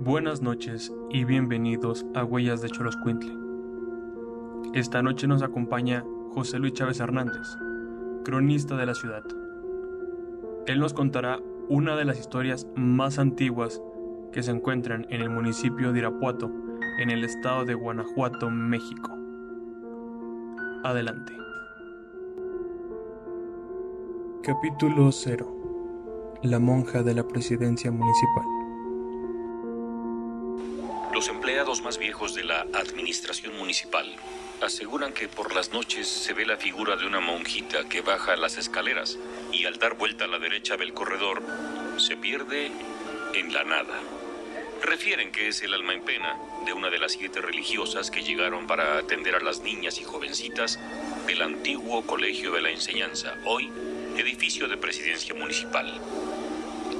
Buenas noches y bienvenidos a Huellas de Choloscuintle. Esta noche nos acompaña José Luis Chávez Hernández, cronista de la ciudad. Él nos contará una de las historias más antiguas que se encuentran en el municipio de Irapuato, en el estado de Guanajuato, México. Adelante. Capítulo 0. La monja de la presidencia municipal. Los empleados más viejos de la administración municipal aseguran que por las noches se ve la figura de una monjita que baja las escaleras y al dar vuelta a la derecha del corredor se pierde en la nada. Refieren que es el alma en pena de una de las siete religiosas que llegaron para atender a las niñas y jovencitas del antiguo Colegio de la Enseñanza, hoy edificio de presidencia municipal.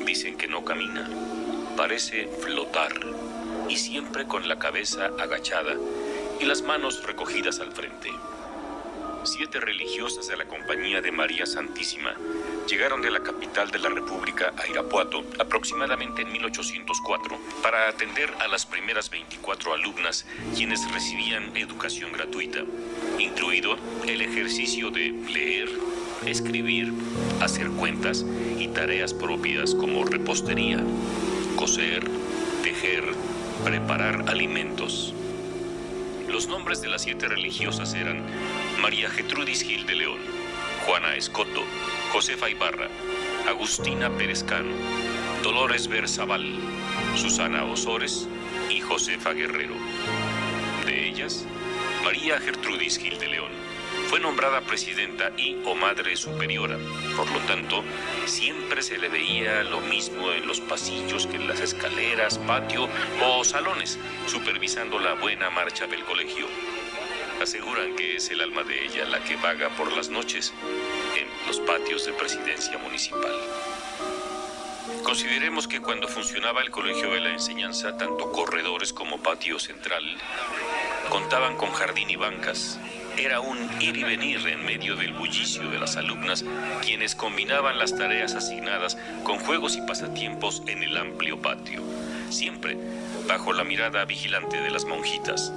Dicen que no camina, parece flotar y siempre con la cabeza agachada y las manos recogidas al frente. Siete religiosas de la Compañía de María Santísima llegaron de la capital de la República a Irapuato aproximadamente en 1804 para atender a las primeras 24 alumnas quienes recibían educación gratuita, incluido el ejercicio de leer, escribir, hacer cuentas y tareas propias como repostería, coser, tejer, preparar alimentos. Los nombres de las siete religiosas eran María Getrudis Gil de León, Juana Escoto, Josefa Ibarra, Agustina Pérez Cano, Dolores Berzabal, Susana Osores y Josefa Guerrero. De ellas, María Gertrudis Gil de León fue nombrada presidenta y o madre superiora. Por lo tanto, siempre se le veía lo mismo en los pasillos que en las escaleras, patio o salones, supervisando la buena marcha del colegio. Aseguran que es el alma de ella la que vaga por las noches en los patios de presidencia municipal. Consideremos que cuando funcionaba el Colegio de la Enseñanza, tanto corredores como patio central contaban con jardín y bancas. Era un ir y venir en medio del bullicio de las alumnas, quienes combinaban las tareas asignadas con juegos y pasatiempos en el amplio patio, siempre bajo la mirada vigilante de las monjitas.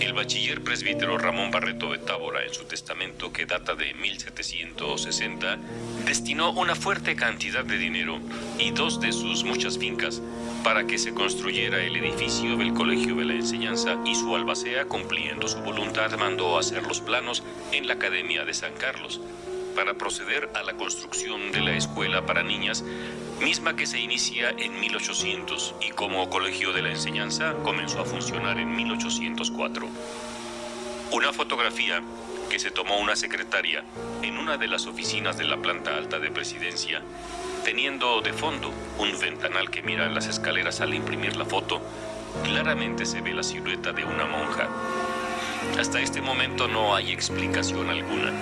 El bachiller presbítero Ramón Barreto de Tábora, en su testamento que data de 1760, destinó una fuerte cantidad de dinero y dos de sus muchas fincas para que se construyera el edificio del Colegio de la Enseñanza y su albacea, cumpliendo su voluntad, mandó hacer los planos en la Academia de San Carlos para proceder a la construcción de la escuela para niñas, misma que se inicia en 1800 y como colegio de la enseñanza comenzó a funcionar en 1804. Una fotografía que se tomó una secretaria en una de las oficinas de la planta alta de presidencia, teniendo de fondo un ventanal que mira las escaleras al imprimir la foto, claramente se ve la silueta de una monja. Hasta este momento no hay explicación alguna.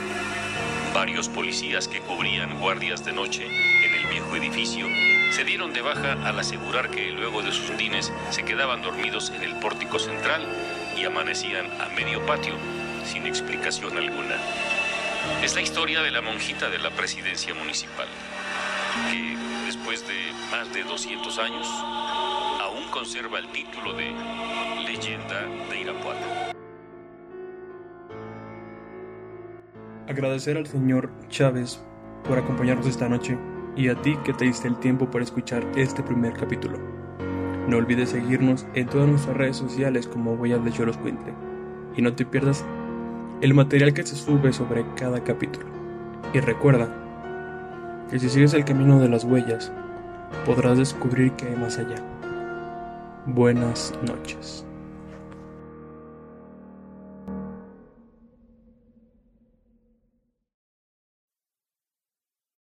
Varios policías que cubrían guardias de noche en el viejo edificio se dieron de baja al asegurar que luego de sus rutines se quedaban dormidos en el pórtico central y amanecían a medio patio sin explicación alguna. Es la historia de la monjita de la presidencia municipal, que después de más de 200 años aún conserva el título de leyenda de Irapuato. Agradecer al señor Chávez por acompañarnos esta noche y a ti que te diste el tiempo para escuchar este primer capítulo. No olvides seguirnos en todas nuestras redes sociales como Huellas de Choros Quintle y no te pierdas el material que se sube sobre cada capítulo. Y recuerda que si sigues el camino de las huellas, podrás descubrir que hay más allá. Buenas noches.